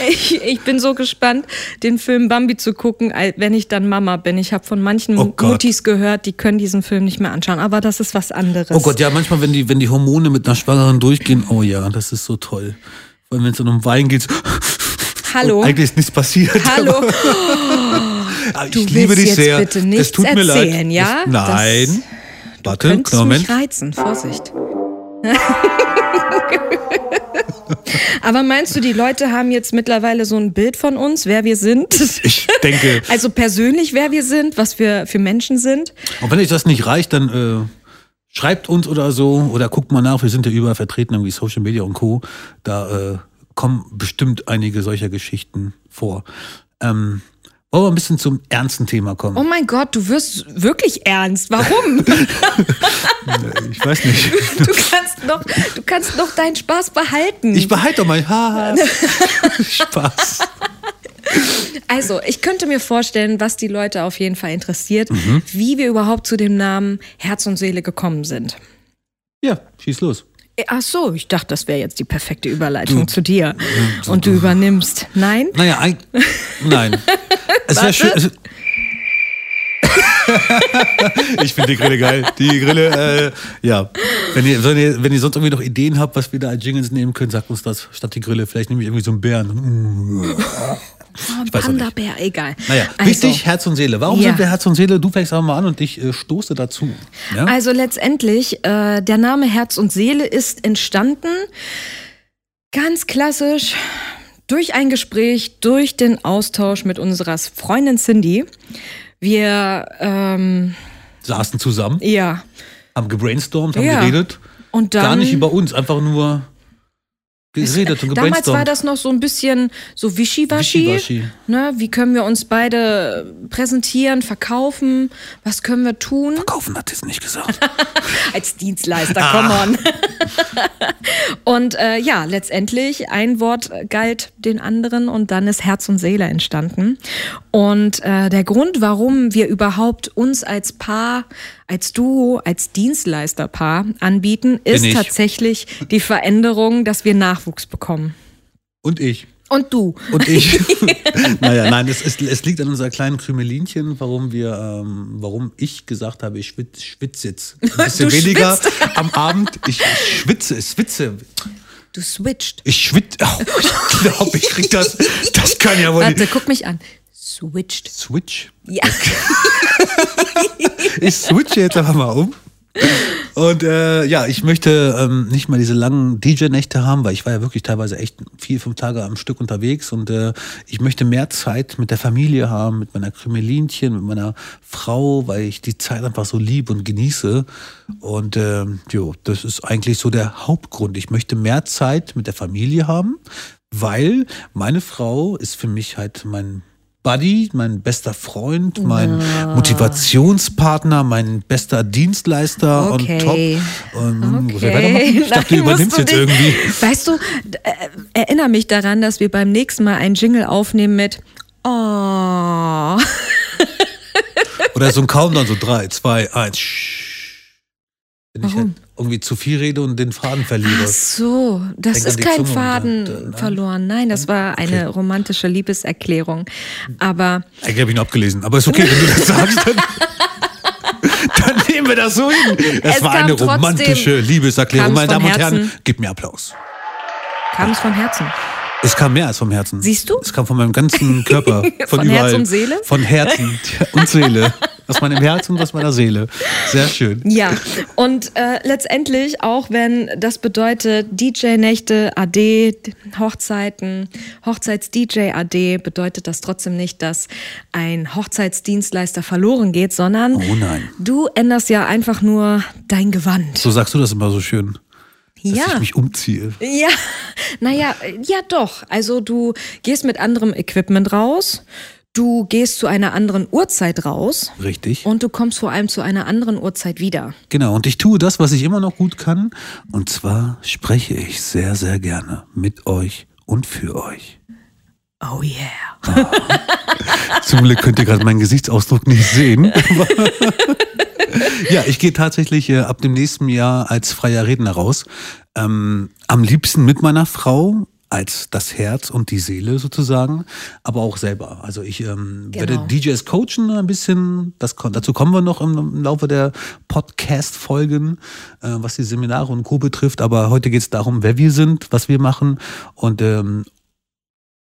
Ich, ich bin so gespannt, den Film Bambi zu gucken, wenn ich dann Mama bin. Ich habe von manchen Oh Gott. Muttis gehört, die können diesen Film nicht mehr anschauen, aber das ist was anderes. Oh Gott, ja, manchmal, wenn die, wenn die Hormone mit einer Schwangeren durchgehen, oh ja, das ist so toll. Vor allem, wenn es um Wein geht. Hallo. Eigentlich ist nichts passiert. Hallo. Aber ich Du liebe willst dich jetzt sehr. bitte es nichts tut mir erzählen, leid. ja? Es, nein. Warte, Könntest kleinen mich Moment. reizen, Vorsicht. Aber meinst du, die Leute haben jetzt mittlerweile so ein Bild von uns, wer wir sind? Ich denke, Also persönlich, wer wir sind, was wir für Menschen sind? und wenn euch das nicht reicht, dann äh, schreibt uns oder so oder guckt mal nach. Wir sind ja überall vertreten, irgendwie Social Media und Co. Da äh, kommen bestimmt einige solcher Geschichten vor. Ähm, wollen wir ein bisschen zum ernsten Thema kommen? Oh mein Gott, du wirst wirklich ernst. Warum? Ich weiß nicht. Du kannst noch, du kannst noch deinen Spaß behalten. Ich behalte doch mal. Haha. Spaß. Also, ich könnte mir vorstellen, was die Leute auf jeden Fall interessiert, Mhm. wie wir überhaupt zu dem Namen Herz und Seele gekommen sind. Ja, schieß los. Äh, Ach so, ich dachte, das wäre jetzt die perfekte Überleitung zu dir. Und du übernimmst. Nein? Naja, ein, nein. Es wäre schön. Es, ich finde die Grille geil. Die Grille, äh, ja. Wenn ihr, wenn, ihr, wenn ihr sonst irgendwie noch Ideen habt, was wir da als Jingles nehmen können, sagt uns das statt die Grille. Vielleicht nehme ich irgendwie so einen Bären. Oh, weiß auch nicht. Panda-Bär, egal. Naja, also, wichtig, Herz und Seele. Warum Ja. sind wir Herz und Seele? Du fängst aber mal an und ich äh, stoße dazu. Ja? Also letztendlich, äh, der Name Herz und Seele ist entstanden, ganz klassisch, durch ein Gespräch, durch den Austausch mit unserer Freundin Cindy. Wir, ähm, Saßen zusammen, ja. haben gebrainstormt, haben Ja. geredet. Und dann. Gar nicht über uns, einfach nur geredet und Damals war das noch so ein bisschen so wischiwaschi. Wischiwaschi. Ne? Wie können wir uns beide präsentieren, verkaufen? Was können wir tun? Kaufen hat es nicht gesagt. Als Dienstleister, come on. und äh, ja, letztendlich ein Wort galt den anderen und dann ist Herz und Seele entstanden. Und äh, der Grund, warum wir überhaupt uns als Paar, als Duo, als Dienstleisterpaar anbieten, ist ich. tatsächlich die Veränderung, dass wir Nachwuchs bekommen. Und ich. Und du. Und ich. naja, nein, es, es, es liegt an unserer kleinen Krümelinchen, warum wir, ähm, warum ich gesagt habe, ich schwitze schwitz jetzt. Ein bisschen Du weniger am Abend. Ich schwitze, ich schwitze. Du switcht. Ich schwitze. Oh, ich glaube, ich krieg das. Das kann ja wohl Warte, nicht. guck mich an. Switched. Switch. Ja. Ich switche jetzt einfach mal um. Und äh, ja, ich möchte ähm, nicht mal diese langen DJ-Nächte haben, weil ich war ja wirklich teilweise echt vier, fünf Tage am Stück unterwegs und äh, ich möchte mehr Zeit mit der Familie haben, mit meiner Krümelinchen, mit meiner Frau, weil ich die Zeit einfach so lieb und genieße. Und ähm, jo, das ist eigentlich so der Hauptgrund. Ich möchte mehr Zeit mit der Familie haben, weil meine Frau ist für mich halt mein Buddy, mein bester Freund, mein Motivationspartner, mein bester Dienstleister Okay. und top. Ähm, Okay. Ich dachte, du Nein, übernimmst musst jetzt du nicht. irgendwie. Weißt du, äh, erinnere mich daran, dass wir beim nächsten Mal einen Jingle aufnehmen mit Oh. Oder so ein Countdown, so drei, zwei, eins. Ich halt Warum? Irgendwie zu viel rede und den Faden verliere. Ach so, das Denk ist kein Zunge Faden dann- dann- verloren. Nein, das war eine Okay. romantische Liebeserklärung. Aber Eigentlich habe ich ihn abgelesen, aber ist okay, wenn du das sagst, dann, dann nehmen wir das so hin. Es, Es war eine romantische Liebeserklärung. Meine Damen und Herren, gib mir Applaus. kam es von Herzen. Es kam mehr als vom Herzen. Siehst du? Es kam von meinem ganzen Körper. Von, Von überall. Herz und Seele? Von Herzen und Seele. Aus meinem Herz und aus meiner Seele. Sehr schön. Ja, und äh, letztendlich, auch wenn das bedeutet DJ-Nächte, AD, Hochzeiten, Hochzeits-DJ AD, bedeutet das trotzdem nicht, dass ein Hochzeitsdienstleister verloren geht, sondern Oh nein. du änderst ja einfach nur dein Gewand. So sagst du das immer so schön. Dass ja. ich mich umziehe. Ja, naja, ja doch. Also du gehst mit anderem Equipment raus, du gehst zu einer anderen Uhrzeit raus Richtig. und du kommst vor allem zu einer anderen Uhrzeit wieder. Genau, und ich tue das, was ich immer noch gut kann. Und zwar spreche ich sehr, sehr gerne mit euch und für euch. Oh yeah. Zum Glück könnt ihr gerade meinen Gesichtsausdruck nicht sehen. Ja, ich gehe tatsächlich äh, ab dem nächsten Jahr als freier Redner raus. Ähm, am liebsten mit meiner Frau als das Herz und die Seele sozusagen, aber auch selber. Also ich ähm, werde Genau. DJs coachen ein bisschen. Das, dazu kommen wir noch im, im Laufe der Podcast-Folgen, äh, was die Seminare und Co. betrifft. Aber heute geht es darum, wer wir sind, was wir machen und ähm,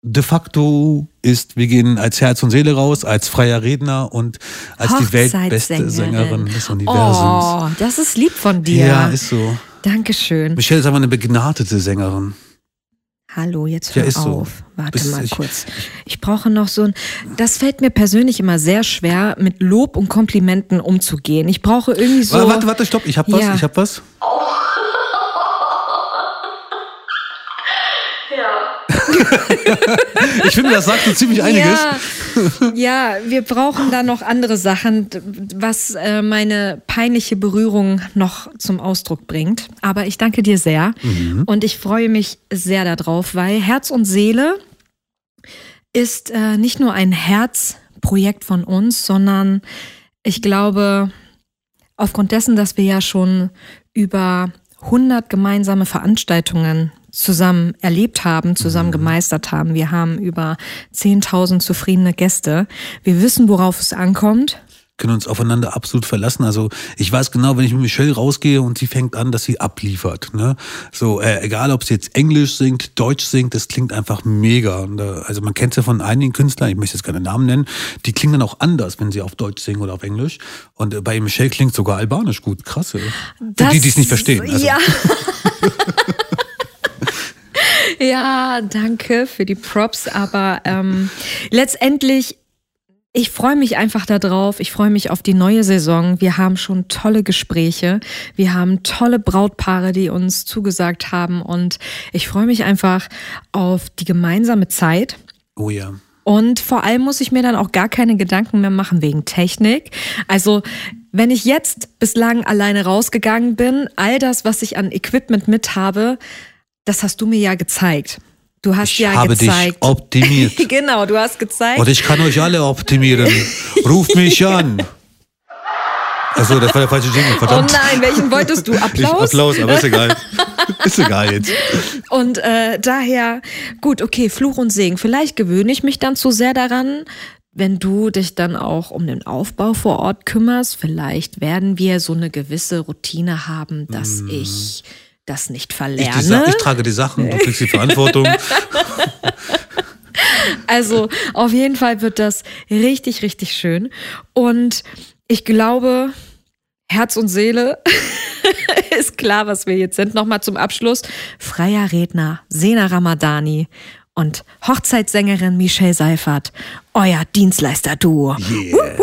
de facto ist, wir gehen als Herz und Seele raus, als freier Redner und als die weltbeste Sängerin des Universums. Oh, das ist lieb von dir. ja, ist so. Dankeschön. Michelle ist aber eine begnadete Sängerin. Hallo, jetzt Ja, hör so. auf. Warte Bis mal ich- kurz. Ich brauche noch so ein. Das fällt mir persönlich immer sehr schwer, mit Lob und Komplimenten umzugehen. Ich brauche irgendwie so. Wa- Warte, warte, stopp, ich hab was, Ja. ich hab was. Ja. Ich finde, das sagt so ziemlich einiges. Ja, ja, wir brauchen da noch andere Sachen, was äh, meine peinliche Berührung noch zum Ausdruck bringt. Aber ich danke dir sehr Mhm. und ich freue mich sehr darauf, weil Herz und Seele ist äh, nicht nur ein Herzprojekt von uns, sondern ich glaube, aufgrund dessen, dass wir ja schon über 100 gemeinsame Veranstaltungen zusammen erlebt haben, zusammen gemeistert haben. Wir haben über 10.000 zufriedene Gäste. Wir wissen, worauf es ankommt. können uns aufeinander absolut verlassen. Also ich weiß genau, wenn ich mit Michelle rausgehe und sie fängt an, dass sie abliefert. Ne? So, äh, egal ob sie jetzt Englisch singt, Deutsch singt, das klingt einfach mega. Und, äh, also man kennt ja von einigen Künstlern, ich möchte jetzt keine Namen nennen, die klingen dann auch anders, wenn sie auf Deutsch singen oder auf Englisch. Und äh, bei Michelle klingt sogar Albanisch gut. Krasse. Für die, die es nicht verstehen. Also, Ja. ja, danke für die Props, aber ähm, letztendlich, ich freue mich einfach darauf. Ich freue mich auf die neue Saison. Wir haben schon tolle Gespräche. Wir haben tolle Brautpaare, die uns zugesagt haben. Und ich freue mich einfach auf die gemeinsame Zeit. Oh ja. Und vor allem muss ich mir dann auch gar keine Gedanken mehr machen wegen Technik. Also, wenn ich jetzt bislang alleine rausgegangen bin, all das, was ich an Equipment mit habe, das hast du mir ja gezeigt. Du hast Ich ja habe gezeigt. dich optimiert. genau, du hast gezeigt. Und ich kann euch alle optimieren. Ruft mich an. Achso, das war der falsche Jingle, verdammt. Oh nein, welchen wolltest du? Ich, Applaus? Applaus, aber ist egal. ist egal jetzt. Und äh, daher, gut, okay, Fluch und Segen. Vielleicht gewöhne ich mich dann zu sehr daran, wenn du dich dann auch um den Aufbau vor Ort kümmerst. Vielleicht werden wir so eine gewisse Routine haben, dass ich das nicht Ich, verlerne. die Sa- ich trage die Sachen, du kriegst die Verantwortung. Also auf jeden Fall wird das richtig, richtig schön. Und ich glaube, Herz und Seele ist klar, was wir jetzt sind. Nochmal zum Abschluss. Freier Redner Sena Ramadani und Hochzeitssängerin Michelle Seifert. Euer Dienstleister-Duo. Yeah,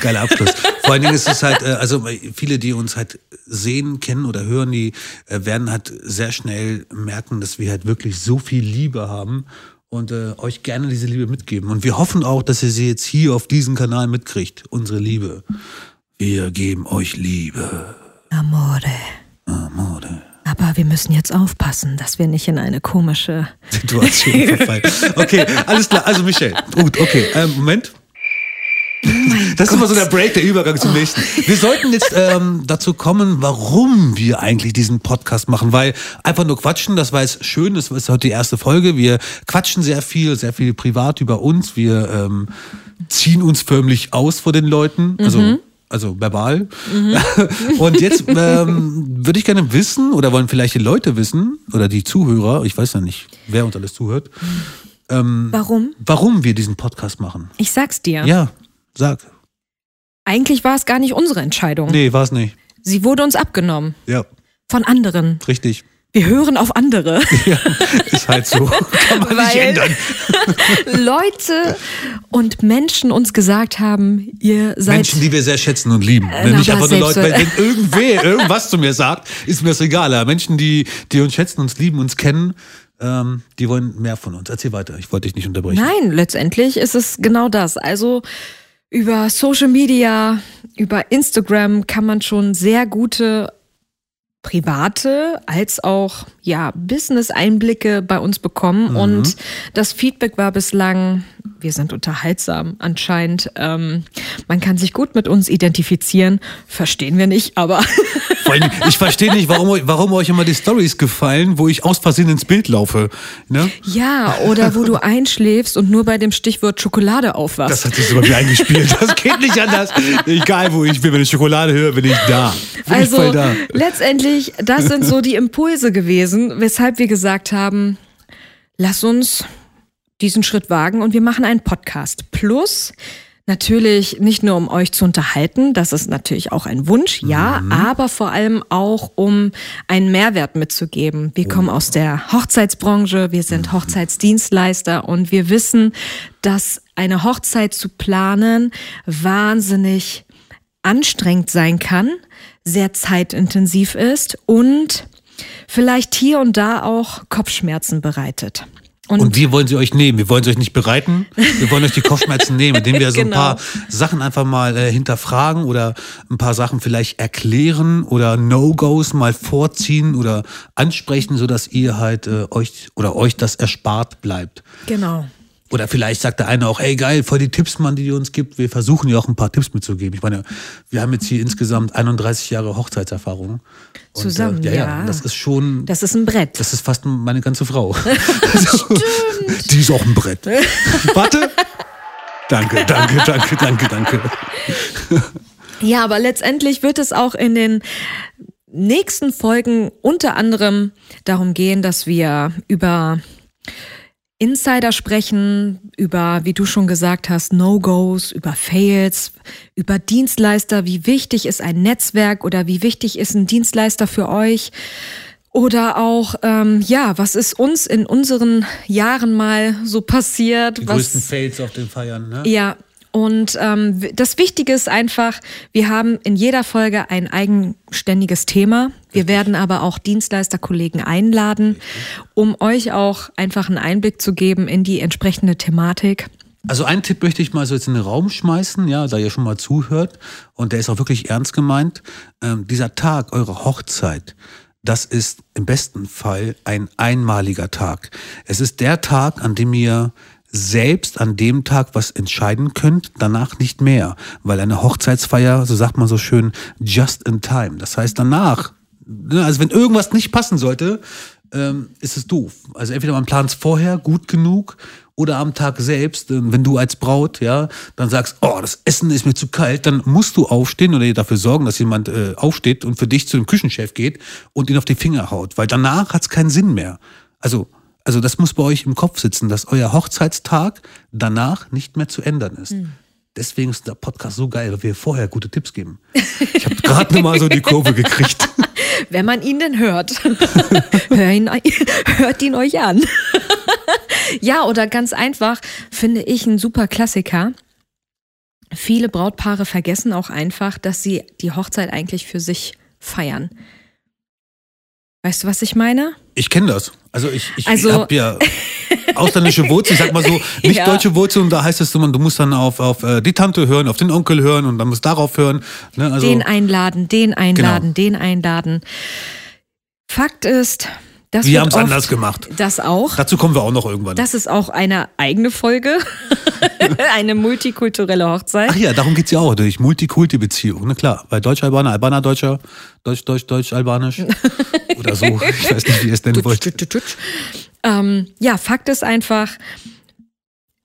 geiler Abschluss. Vor allen Dingen ist es halt, äh, also viele, die uns halt sehen, kennen oder hören, die äh, werden halt sehr schnell merken, dass wir halt wirklich so viel Liebe haben und äh, euch gerne diese Liebe mitgeben. Und wir hoffen auch, dass ihr sie jetzt hier auf diesem Kanal mitkriegt, unsere Liebe. Wir geben euch Liebe. Amore. Amore. Aber wir müssen jetzt aufpassen, dass wir nicht in eine komische. Situation verfallen. Okay, alles klar. Also Michelle, gut, okay. Ähm, Moment. Das ist immer so der Break, der Übergang zum nächsten. Wir sollten jetzt ähm, dazu kommen, warum wir eigentlich diesen Podcast machen, weil einfach nur quatschen, das war jetzt schön, das ist heute die erste Folge. Wir quatschen sehr viel, sehr viel privat über uns. Wir ähm, ziehen uns förmlich aus vor den Leuten, also also verbal. Und jetzt ähm, würde ich gerne wissen, oder wollen vielleicht die Leute wissen, oder die Zuhörer, ich weiß ja nicht, wer uns alles zuhört, Warum? warum wir diesen Podcast machen. Ich sag's dir. Ja, sag. Eigentlich war es gar nicht unsere Entscheidung. Nee, war es nicht. Sie wurde uns abgenommen. Ja, Von anderen. richtig. Wir hören auf andere. Ja, ist halt so. Kann man nicht Weil- ändern. Leute und Menschen uns gesagt haben, ihr seid. Menschen, die wir sehr schätzen und lieben. Wenn na, nicht einfach nur Leute, wenn, wenn irgendwer irgendwas zu mir sagt, ist mir das egal. Aber Menschen, die, die uns schätzen, uns lieben, uns kennen, ähm, die wollen mehr von uns. Erzähl weiter. Ich wollte dich nicht unterbrechen. Nein, letztendlich ist es genau das. Also über Social Media, über Instagram kann man schon sehr gute private als auch ja Business-Einblicke bei uns bekommen und das Feedback war bislang, wir sind unterhaltsam anscheinend. Ähm, man kann sich gut mit uns identifizieren, verstehen wir nicht, aber Vor allem, ich verstehe nicht, warum, euch- warum euch immer die Stories gefallen, wo ich aus Versehen ins Bild laufe. Ne? ja oder wo du einschläfst und nur bei dem Stichwort Schokolade aufwachst. Das hat sich bei mir eingespielt. Das geht nicht anders. Egal wo ich bin, wenn ich Schokolade höre, bin ich da. Bin ich Also voll da. letztendlich, das sind so die Impulse gewesen, weshalb wir gesagt haben, lass uns diesen Schritt wagen und wir machen einen Podcast. Plus natürlich nicht nur um euch zu unterhalten, das ist natürlich auch ein Wunsch, ja, aber vor allem auch um einen Mehrwert mitzugeben. Wir kommen aus der Hochzeitsbranche, wir sind Hochzeitsdienstleister und wir wissen, dass eine Hochzeit zu planen wahnsinnig anstrengend sein kann, sehr zeitintensiv ist und vielleicht hier und da auch Kopfschmerzen bereitet. Und wir wollen sie euch nehmen. Wir wollen sie euch nicht bereiten. Wir wollen euch die Kopfschmerzen nehmen, indem wir so ein Genau. paar Sachen einfach mal äh, hinterfragen oder ein paar Sachen vielleicht erklären oder No-Gos mal vorziehen oder ansprechen, sodass ihr halt äh, euch oder euch das erspart bleibt. Genau. Oder vielleicht sagt der eine auch, ey geil, voll die Tipps, Mann, die ihr uns gibt. Wir versuchen ja auch ein paar Tipps mitzugeben. Ich meine, wir haben jetzt hier insgesamt 31 Jahre Hochzeitserfahrung. Und, Zusammen, äh, ja, ja. ja. Das ist schon, Das ist ein Brett. das ist fast meine ganze Frau. Also, die ist auch ein Brett. Warte. Danke, danke, danke, danke, danke. Ja, aber letztendlich wird es auch in den nächsten Folgen unter anderem darum gehen, dass wir über Insider sprechen, über, wie du schon gesagt hast, No-Gos, über Fails, über Dienstleister, wie wichtig ist ein Netzwerk oder wie wichtig ist ein Dienstleister für euch. Oder auch, ähm, ja, was ist uns in unseren Jahren mal so passiert? Die was, größten Fails auf den Feiern, ne? ja, und ähm, das Wichtige ist einfach, wir haben in jeder Folge ein eigenständiges Thema. Wir werden aber auch Dienstleisterkollegen einladen, um euch auch einfach einen Einblick zu geben in die entsprechende Thematik. Also einen Tipp möchte ich mal so jetzt in den Raum schmeißen, ja, da ihr schon mal zuhört und der ist auch wirklich ernst gemeint. Ähm, dieser Tag, eure Hochzeit, das ist im besten Fall ein einmaliger Tag. Es ist der Tag, an dem ihr selbst an dem Tag was entscheiden könnt, danach nicht mehr. Weil eine Hochzeitsfeier, so sagt man so schön, just in time. Das heißt danach, ne, also wenn irgendwas nicht passen sollte, ähm, ist es doof. Also entweder man plant es vorher gut genug oder am Tag selbst, ähm, wenn du als Braut, ja, dann sagst, oh, das Essen ist mir zu kalt, dann musst du aufstehen oder dafür sorgen, dass jemand äh, aufsteht und für dich zu dem Küchenchef geht und ihn auf die Finger haut, weil danach hat es keinen Sinn mehr. Also, also das muss bei euch im Kopf sitzen, dass euer Hochzeitstag danach nicht mehr zu ändern ist. Mhm. Deswegen ist der Podcast so geil, weil wir vorher gute Tipps geben. Ich habe gerade nochmal so die Kurve gekriegt. Wenn man ihn denn hört. Hör ihn, hört ihn euch an. ja, oder ganz einfach finde ich ein super Klassiker. Viele Brautpaare vergessen auch einfach, dass sie die Hochzeit eigentlich für sich feiern. Weißt du, was ich meine? Ich kenne das. Also ich, ich also, habe ja ausländische Wurzeln, ich sag mal so, nicht ja. deutsche Wurzeln, da heißt es, du musst dann auf, auf äh, die Tante hören, auf den Onkel hören und dann musst darauf hören. Ne? Also, den einladen, den einladen, genau. den einladen. Fakt ist, das wir haben es anders gemacht. Das auch. Dazu kommen wir auch noch irgendwann. Das ist auch eine eigene Folge. eine multikulturelle Hochzeit. Ach ja, darum geht es ja auch, durch Multikulti-Beziehung. Na klar, bei Deutsch-Albaner, Albaner-Deutscher, Deutsch, Deutsch, Deutsch, Albanisch. Oder so. Ich weiß nicht, wie ihr es nennen wollt. Ähm, ja, Fakt ist einfach,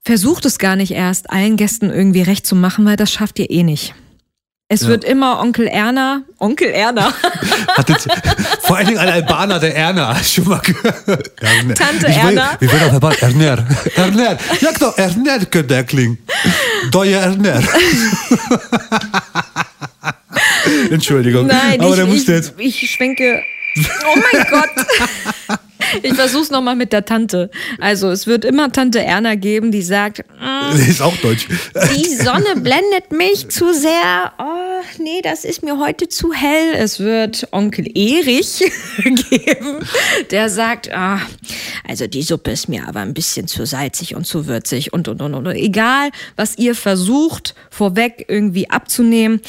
versucht es gar nicht erst, allen Gästen irgendwie recht zu machen, weil das schafft ihr eh nicht. Es ja. wird immer Onkel Erna, Onkel Erna. Hat jetzt, vor allen Dingen ein Albaner, der Erna, schon mal gehört. Tante ich Erna. Will, wird auch Albaner? Erner. Erner. Ja, doch, Erner könnte der klingen. Doje Erner. Entschuldigung. Nein, aber ich, der musste jetzt. Ich schwenke. Oh mein Gott. Ich versuch's nochmal mit der Tante. Also es wird immer Tante Erna geben, die sagt, mm, ist auch deutsch. Die Sonne blendet mich zu sehr. Oh, nee, das ist mir heute zu hell. Es wird Onkel Erich geben, der sagt, ah, also die Suppe ist mir aber ein bisschen zu salzig und zu würzig und und und und. Egal, was ihr versucht, vorweg irgendwie abzunehmen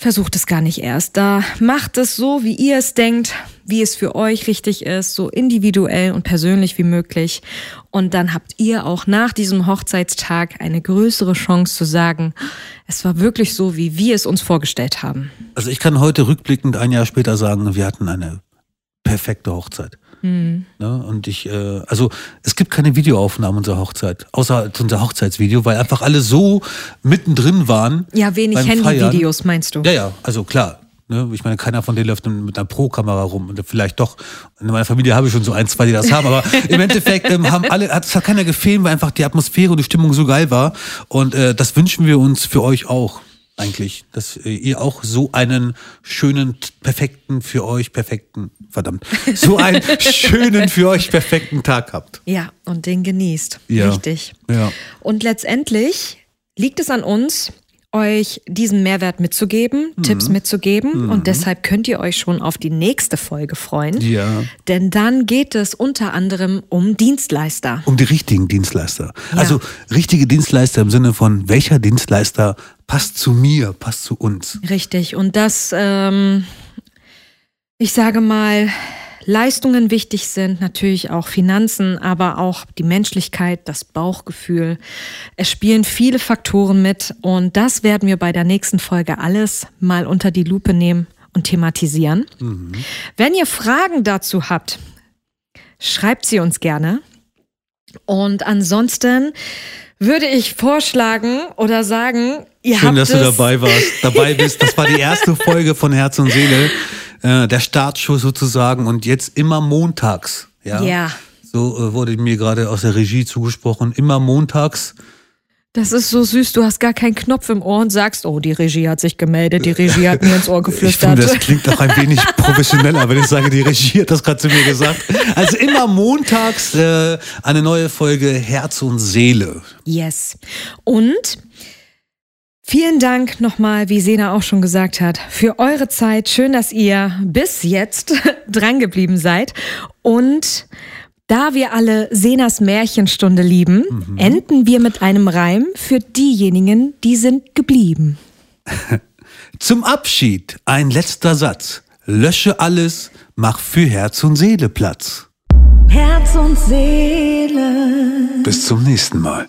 versucht es gar nicht erst. Da macht es so, wie ihr es denkt, wie es für euch richtig ist, so individuell und persönlich wie möglich. Und dann habt ihr auch nach diesem Hochzeitstag eine größere Chance zu sagen, es war wirklich so, wie wir es uns vorgestellt haben. Also ich kann heute rückblickend ein Jahr später sagen, wir hatten eine perfekte Hochzeit. Mhm. Ne? Und ich, äh, also es gibt keine Videoaufnahmen unserer Hochzeit, außer unser Hochzeitsvideo, weil einfach alle so mittendrin waren. Ja, wenig Handyvideos meinst du? Ja, ja, also klar. Ne? Ich meine, keiner von denen läuft mit einer Pro-Kamera rum. Und vielleicht doch. In meiner Familie habe ich schon so ein, zwei, die das haben. Aber im Endeffekt ähm, haben alle, hat, es hat keiner gefilmt, weil einfach die Atmosphäre und die Stimmung so geil war. Und äh, das wünschen wir uns für euch auch eigentlich, dass äh, ihr auch so einen schönen, perfekten, für euch perfekten, verdammt, so einen schönen, für euch perfekten Tag habt. Ja, und den genießt. Ja. Richtig. Ja. Und letztendlich liegt es an uns, euch diesen Mehrwert mitzugeben, mhm. Tipps mitzugeben. Mhm. Und deshalb könnt ihr euch schon auf die nächste Folge freuen. Ja. Denn dann geht es unter anderem um Dienstleister. Um die richtigen Dienstleister. Ja. Also richtige Dienstleister im Sinne von, welcher Dienstleister passt zu mir, passt zu uns. Richtig. Und das, ähm, ich sage mal, Leistungen wichtig sind, natürlich auch Finanzen, aber auch die Menschlichkeit, das Bauchgefühl. Es spielen viele Faktoren mit und das werden wir bei der nächsten Folge alles mal unter die Lupe nehmen und thematisieren. Mhm. Wenn ihr Fragen dazu habt, schreibt sie uns gerne. Und ansonsten würde ich vorschlagen oder sagen, ihr Schön, habt dass du dabei warst, dabei bist. Das war die erste Folge von Herz und Seele äh, der Startschuh sozusagen und jetzt immer montags. Ja. ja. So äh, wurde mir gerade aus der Regie zugesprochen. Immer montags. Das ist so süß, du hast gar keinen Knopf im Ohr und sagst, oh, die Regie hat sich gemeldet, die Regie hat mir ins Ohr geflüstert. Ich finde, das klingt auch ein wenig professioneller, wenn ich sage, die Regie hat das gerade zu mir gesagt. Also immer montags äh, eine neue Folge Herz und Seele. Yes. Und Vielen Dank nochmal, wie Sena auch schon gesagt hat, für eure Zeit. Schön, dass ihr bis jetzt drangeblieben seid. Und da wir alle Senas Märchenstunde lieben, mhm. enden wir mit einem Reim für diejenigen, die sind geblieben. Zum Abschied ein letzter Satz. Lösche alles, mach für Herz und Seele Platz. Herz und Seele. Bis zum nächsten Mal.